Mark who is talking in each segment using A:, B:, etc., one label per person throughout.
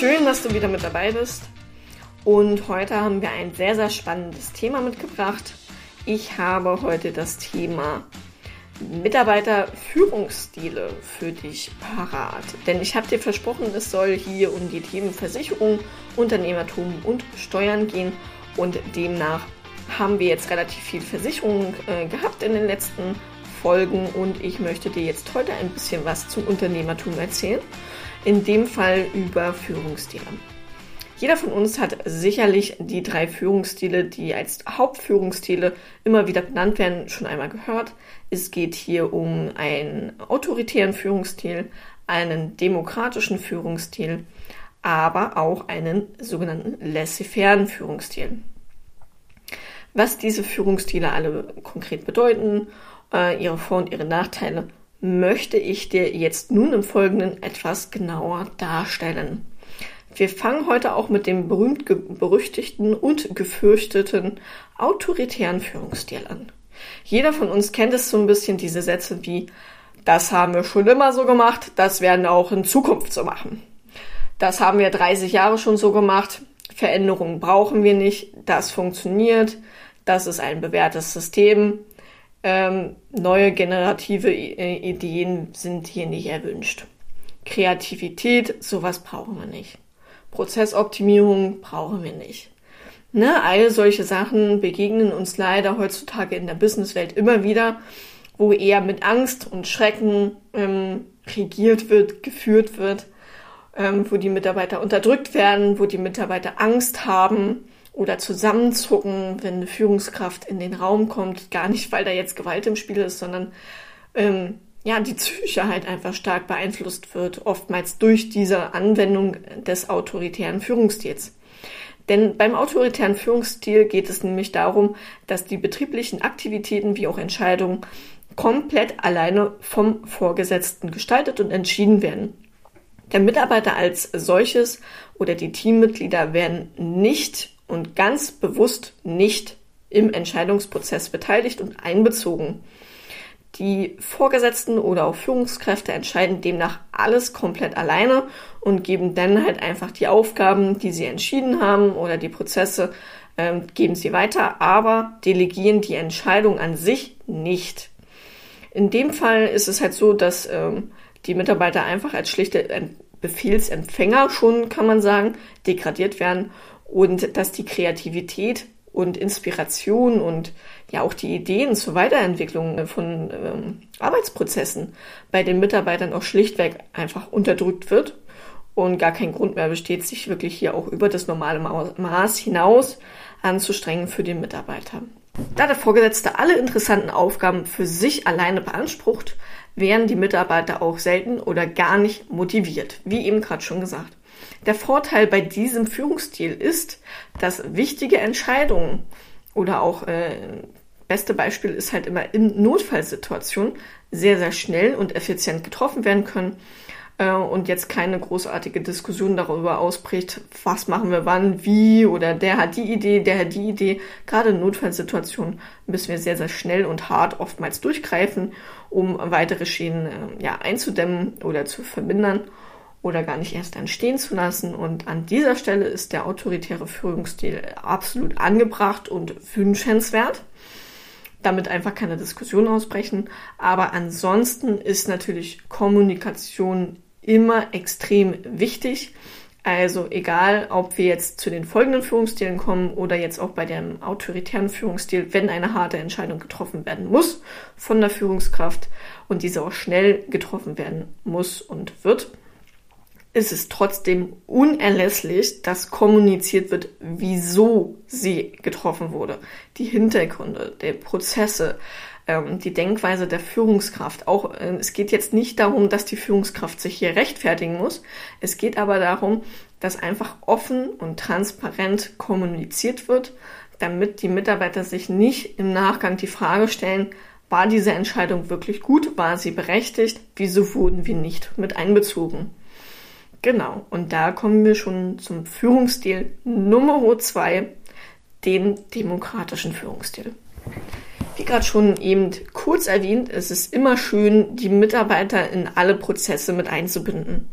A: Schön, dass du wieder mit dabei bist. Und heute haben wir ein sehr, sehr spannendes Thema mitgebracht. Ich habe heute das Thema Mitarbeiterführungsstile für dich parat. Denn ich habe dir versprochen, es soll hier um die Themen Versicherung, Unternehmertum und Steuern gehen. Und demnach haben wir jetzt relativ viel Versicherung äh, gehabt in den letzten Folgen und ich möchte dir jetzt heute ein bisschen was zum Unternehmertum erzählen. In dem Fall über Führungsstile. Jeder von uns hat sicherlich die drei Führungsstile, die als Hauptführungsstile immer wieder benannt werden, schon einmal gehört. Es geht hier um einen autoritären Führungsstil, einen demokratischen Führungsstil, aber auch einen sogenannten laissez-faire Führungsstil. Was diese Führungsstile alle konkret bedeuten, äh, ihre Vor- und ihre Nachteile, möchte ich dir jetzt nun im Folgenden etwas genauer darstellen. Wir fangen heute auch mit dem berühmt-berüchtigten und gefürchteten autoritären Führungsstil an. Jeder von uns kennt es so ein bisschen, diese Sätze wie, das haben wir schon immer so gemacht, das werden wir auch in Zukunft so machen. Das haben wir 30 Jahre schon so gemacht, Veränderungen brauchen wir nicht, das funktioniert, das ist ein bewährtes System, ähm, neue generative Ideen sind hier nicht erwünscht. Kreativität, sowas brauchen wir nicht. Prozessoptimierung brauchen wir nicht. Ne, all solche Sachen begegnen uns leider heutzutage in der Businesswelt immer wieder, wo eher mit Angst und Schrecken ähm, regiert wird, geführt wird, ähm, wo die Mitarbeiter unterdrückt werden, wo die Mitarbeiter Angst haben oder zusammenzucken, wenn eine Führungskraft in den Raum kommt. Gar nicht, weil da jetzt Gewalt im Spiel ist, sondern ähm, ja, die Psyche halt einfach stark beeinflusst wird, oftmals durch diese Anwendung des autoritären Führungsstils. Denn beim autoritären Führungsstil geht es nämlich darum, dass die betrieblichen Aktivitäten wie auch Entscheidungen komplett alleine vom Vorgesetzten gestaltet und entschieden werden. Der Mitarbeiter als solches oder die Teammitglieder werden nicht und ganz bewusst nicht im Entscheidungsprozess beteiligt und einbezogen. Die Vorgesetzten oder auch Führungskräfte entscheiden demnach alles komplett alleine und geben dann halt einfach die Aufgaben, die sie entschieden haben oder die Prozesse, ähm, geben sie weiter, aber delegieren die Entscheidung an sich nicht. In dem Fall ist es halt so, dass ähm, die Mitarbeiter einfach als schlichte Befehlsempfänger schon, kann man sagen, degradiert werden und dass die Kreativität und Inspiration und ja auch die Ideen zur Weiterentwicklung von ähm, Arbeitsprozessen bei den Mitarbeitern auch schlichtweg einfach unterdrückt wird und gar kein Grund mehr besteht, sich wirklich hier auch über das normale Maß hinaus anzustrengen für den Mitarbeiter. Da der Vorgesetzte alle interessanten Aufgaben für sich alleine beansprucht, wären die Mitarbeiter auch selten oder gar nicht motiviert, wie eben gerade schon gesagt. Der Vorteil bei diesem Führungsstil ist, dass wichtige Entscheidungen oder auch äh, beste Beispiel ist halt immer in Notfallsituationen sehr, sehr schnell und effizient getroffen werden können äh, und jetzt keine großartige Diskussion darüber ausbricht, was machen wir wann, wie oder der hat die Idee, der hat die Idee. Gerade in Notfallsituationen müssen wir sehr, sehr schnell und hart oftmals durchgreifen, um weitere Schäden äh, ja, einzudämmen oder zu vermindern oder gar nicht erst entstehen zu lassen. Und an dieser Stelle ist der autoritäre Führungsstil absolut angebracht und wünschenswert. Damit einfach keine Diskussion ausbrechen. Aber ansonsten ist natürlich Kommunikation immer extrem wichtig. Also egal, ob wir jetzt zu den folgenden Führungsstilen kommen oder jetzt auch bei dem autoritären Führungsstil, wenn eine harte Entscheidung getroffen werden muss von der Führungskraft und diese auch schnell getroffen werden muss und wird, ist es trotzdem unerlässlich, dass kommuniziert wird, wieso sie getroffen wurde. Die Hintergründe, der Prozesse, ähm, die Denkweise der Führungskraft. Auch äh, es geht jetzt nicht darum, dass die Führungskraft sich hier rechtfertigen muss. Es geht aber darum, dass einfach offen und transparent kommuniziert wird, damit die Mitarbeiter sich nicht im Nachgang die Frage stellen, war diese Entscheidung wirklich gut? War sie berechtigt? Wieso wurden wir nicht mit einbezogen? Genau, und da kommen wir schon zum Führungsstil Nummer zwei, den demokratischen Führungsstil. Wie gerade schon eben kurz erwähnt, ist es immer schön, die Mitarbeiter in alle Prozesse mit einzubinden.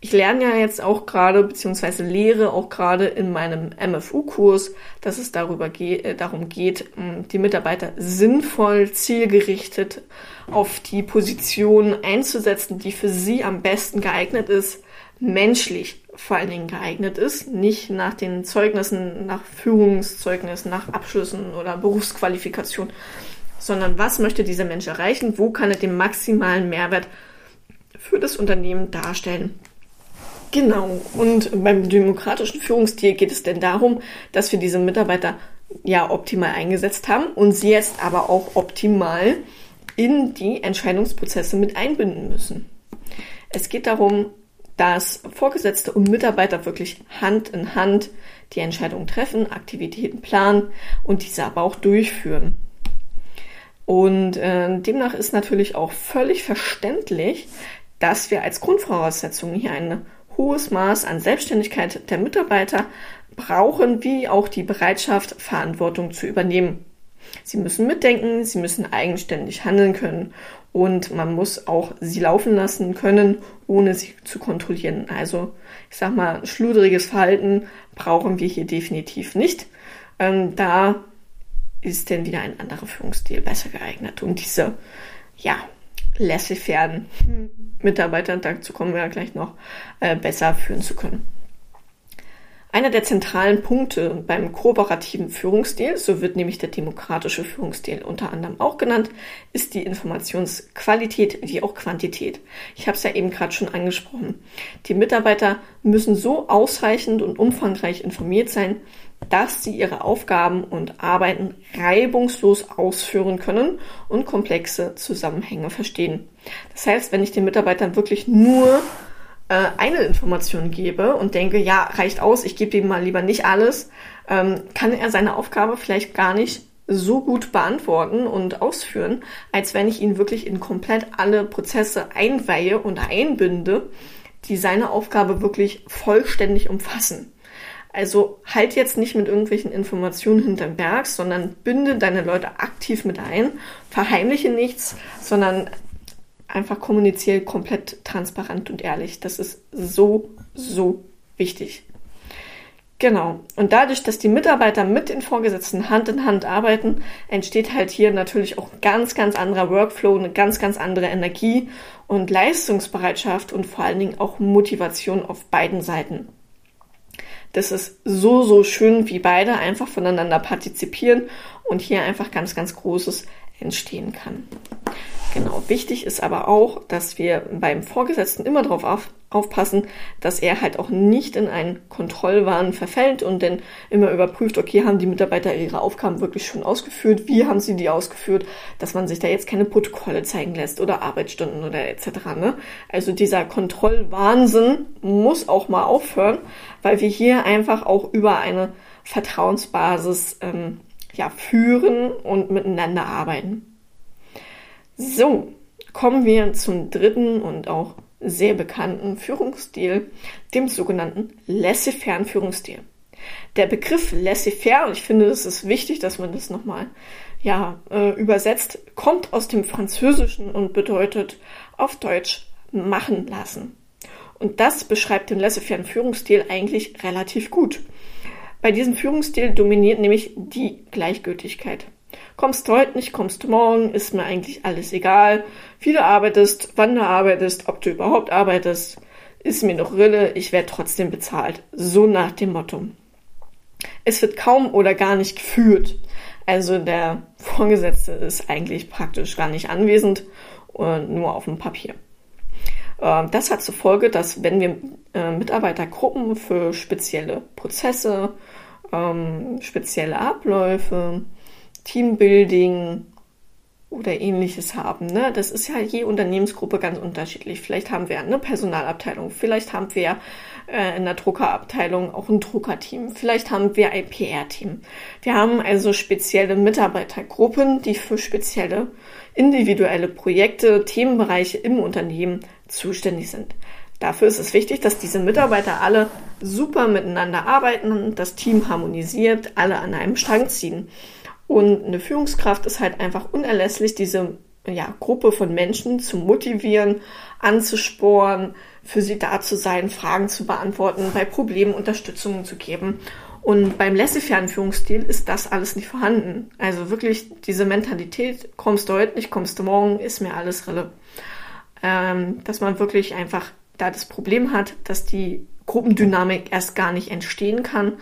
A: Ich lerne ja jetzt auch gerade, beziehungsweise lehre auch gerade in meinem MFU-Kurs, dass es darüber geht, äh, darum geht, die Mitarbeiter sinnvoll, zielgerichtet auf die Position einzusetzen, die für sie am besten geeignet ist, menschlich vor allen Dingen geeignet ist, nicht nach den Zeugnissen, nach Führungszeugnissen, nach Abschlüssen oder Berufsqualifikation, sondern was möchte dieser Mensch erreichen, wo kann er den maximalen Mehrwert für das Unternehmen darstellen. Genau, und beim demokratischen Führungsstil geht es denn darum, dass wir diese Mitarbeiter ja optimal eingesetzt haben und sie jetzt aber auch optimal in die Entscheidungsprozesse mit einbinden müssen. Es geht darum, dass Vorgesetzte und Mitarbeiter wirklich Hand in Hand die Entscheidungen treffen, Aktivitäten planen und diese aber auch durchführen. Und äh, demnach ist natürlich auch völlig verständlich, dass wir als Grundvoraussetzung hier ein hohes Maß an Selbstständigkeit der Mitarbeiter brauchen, wie auch die Bereitschaft, Verantwortung zu übernehmen. Sie müssen mitdenken, sie müssen eigenständig handeln können und man muss auch sie laufen lassen können, ohne sie zu kontrollieren. Also ich sag mal, schludriges Verhalten brauchen wir hier definitiv nicht. Ähm, da ist denn wieder ein anderer Führungsstil besser geeignet, um diese, ja, laissez-faire Mitarbeiter, dazu kommen wir ja gleich noch, äh, besser führen zu können. Einer der zentralen Punkte beim kooperativen Führungsstil, so wird nämlich der demokratische Führungsstil unter anderem auch genannt, ist die Informationsqualität wie auch Quantität. Ich habe es ja eben gerade schon angesprochen. Die Mitarbeiter müssen so ausreichend und umfangreich informiert sein, dass sie ihre Aufgaben und Arbeiten reibungslos ausführen können und komplexe Zusammenhänge verstehen. Das heißt, wenn ich den Mitarbeitern wirklich nur äh, eine Information gebe und denke, ja, reicht aus, ich gebe ihm mal lieber nicht alles, ähm, kann er seine Aufgabe vielleicht gar nicht so gut beantworten und ausführen, als wenn ich ihn wirklich in komplett alle Prozesse einweihe und einbinde, die seine Aufgabe wirklich vollständig umfassen. Also halt jetzt nicht mit irgendwelchen Informationen hinterm Berg, sondern binde deine Leute aktiv mit ein, verheimliche nichts, sondern einfach kommuniziere komplett transparent und ehrlich. Das ist so, so wichtig. Genau. Und dadurch, dass die Mitarbeiter mit den Vorgesetzten Hand in Hand arbeiten, entsteht halt hier natürlich auch ganz, ganz anderer Workflow, eine ganz, ganz andere Energie und Leistungsbereitschaft und vor allen Dingen auch Motivation auf beiden Seiten. Das ist so, so schön, wie beide einfach voneinander partizipieren und hier einfach ganz, ganz Großes entstehen kann. Genau, wichtig ist aber auch, dass wir beim Vorgesetzten immer darauf auf, aufpassen, dass er halt auch nicht in einen Kontrollwahn verfällt und dann immer überprüft, okay, haben die Mitarbeiter ihre Aufgaben wirklich schon ausgeführt, wie haben sie die ausgeführt, dass man sich da jetzt keine Protokolle zeigen lässt oder Arbeitsstunden oder etc. Ne? Also dieser Kontrollwahnsinn muss auch mal aufhören, weil wir hier einfach auch über eine Vertrauensbasis ähm, ja, führen und miteinander arbeiten. So, kommen wir zum dritten und auch sehr bekannten Führungsstil, dem sogenannten laissez-faire Führungsstil. Der Begriff laissez-faire, und ich finde, es ist wichtig, dass man das nochmal ja, äh, übersetzt, kommt aus dem Französischen und bedeutet auf Deutsch machen lassen. Und das beschreibt den laissez-faire Führungsstil eigentlich relativ gut. Bei diesem Führungsstil dominiert nämlich die Gleichgültigkeit. Kommst heute nicht, kommst du morgen, ist mir eigentlich alles egal. Wie du arbeitest, wann du arbeitest, ob du überhaupt arbeitest, ist mir noch Rille, ich werde trotzdem bezahlt. So nach dem Motto. Es wird kaum oder gar nicht geführt. Also der Vorgesetzte ist eigentlich praktisch gar nicht anwesend, nur auf dem Papier. Ähm, das hat zur Folge, dass wenn wir äh, Mitarbeitergruppen für spezielle Prozesse, ähm, spezielle Abläufe, Teambuilding oder ähnliches haben. Ne? Das ist ja je Unternehmensgruppe ganz unterschiedlich. Vielleicht haben wir eine Personalabteilung, vielleicht haben wir äh, in der Druckerabteilung auch ein Druckerteam, vielleicht haben wir ein PR-Team. Wir haben also spezielle Mitarbeitergruppen, die für spezielle individuelle Projekte, Themenbereiche im Unternehmen zuständig sind. Dafür ist es wichtig, dass diese Mitarbeiter alle super miteinander arbeiten, das Team harmonisiert, alle an einem Strang ziehen. Und eine Führungskraft ist halt einfach unerlässlich, diese ja, Gruppe von Menschen zu motivieren, anzusporen, für sie da zu sein, Fragen zu beantworten, bei Problemen Unterstützung zu geben. Und beim laissez-faire Führungsstil ist das alles nicht vorhanden. Also wirklich diese Mentalität, kommst du heute nicht, kommst du morgen, ist mir alles rille. Ähm, dass man wirklich einfach da das Problem hat, dass die Gruppendynamik erst gar nicht entstehen kann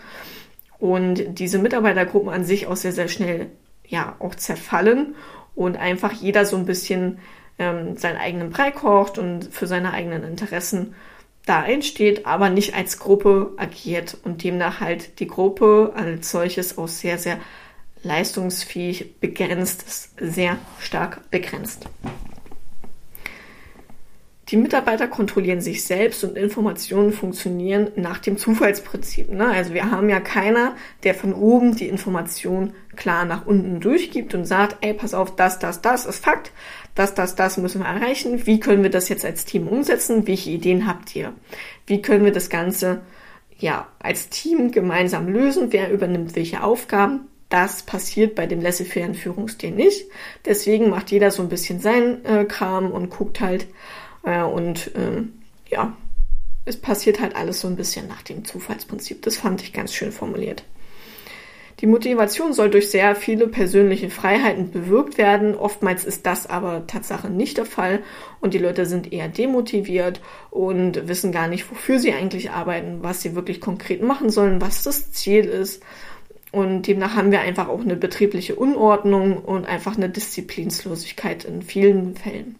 A: und diese Mitarbeitergruppen an sich auch sehr, sehr schnell ja auch zerfallen und einfach jeder so ein bisschen ähm, seinen eigenen Brei kocht und für seine eigenen Interessen da einsteht, aber nicht als Gruppe agiert und demnach halt die Gruppe als solches auch sehr, sehr leistungsfähig begrenzt ist, sehr stark begrenzt. Die Mitarbeiter kontrollieren sich selbst und Informationen funktionieren nach dem Zufallsprinzip. Ne? Also wir haben ja keiner, der von oben die Information klar nach unten durchgibt und sagt, ey, pass auf, das, das, das ist Fakt, das, das, das müssen wir erreichen. Wie können wir das jetzt als Team umsetzen? Welche Ideen habt ihr? Wie können wir das Ganze ja als Team gemeinsam lösen? Wer übernimmt welche Aufgaben? Das passiert bei dem laissez-faire Führungsstil nicht. Deswegen macht jeder so ein bisschen seinen äh, Kram und guckt halt, äh, und äh, ja, es passiert halt alles so ein bisschen nach dem Zufallsprinzip. Das fand ich ganz schön formuliert. Die Motivation soll durch sehr viele persönliche Freiheiten bewirkt werden. Oftmals ist das aber Tatsache nicht der Fall und die Leute sind eher demotiviert und wissen gar nicht, wofür sie eigentlich arbeiten, was sie wirklich konkret machen sollen, was das Ziel ist. Und demnach haben wir einfach auch eine betriebliche Unordnung und einfach eine Disziplinslosigkeit in vielen Fällen.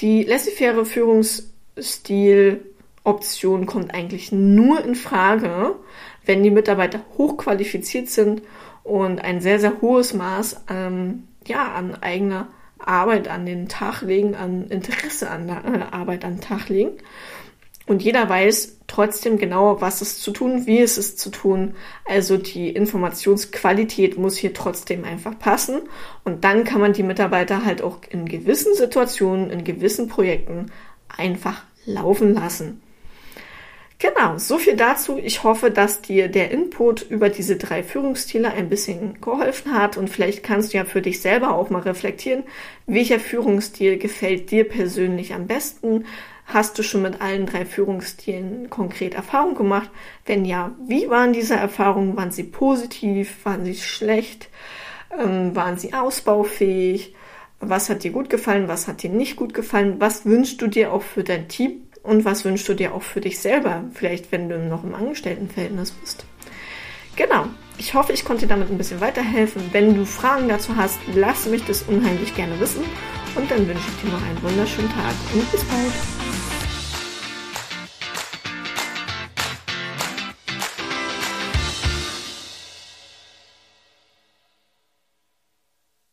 A: Die laissez-faire Führungsstil-Option kommt eigentlich nur in Frage, wenn die Mitarbeiter hochqualifiziert sind und ein sehr, sehr hohes Maß ähm, ja, an eigener Arbeit an den Tag legen, an Interesse an der äh, Arbeit an den Tag legen. Und jeder weiß trotzdem genau, was es zu tun, wie es ist zu tun. Also die Informationsqualität muss hier trotzdem einfach passen. Und dann kann man die Mitarbeiter halt auch in gewissen Situationen, in gewissen Projekten einfach laufen lassen. Genau, so viel dazu. Ich hoffe, dass dir der Input über diese drei Führungsstile ein bisschen geholfen hat und vielleicht kannst du ja für dich selber auch mal reflektieren, welcher Führungsstil gefällt dir persönlich am besten. Hast du schon mit allen drei Führungsstilen konkret Erfahrung gemacht? Wenn ja, wie waren diese Erfahrungen? Waren sie positiv? Waren sie schlecht? Ähm, waren sie ausbaufähig? Was hat dir gut gefallen? Was hat dir nicht gut gefallen? Was wünschst du dir auch für dein Team? Und was wünschst du dir auch für dich selber? Vielleicht, wenn du noch im Angestelltenverhältnis bist. Genau. Ich hoffe, ich konnte dir damit ein bisschen weiterhelfen. Wenn du Fragen dazu hast, lass mich das unheimlich gerne wissen. Und dann wünsche ich dir noch einen wunderschönen Tag und bis bald.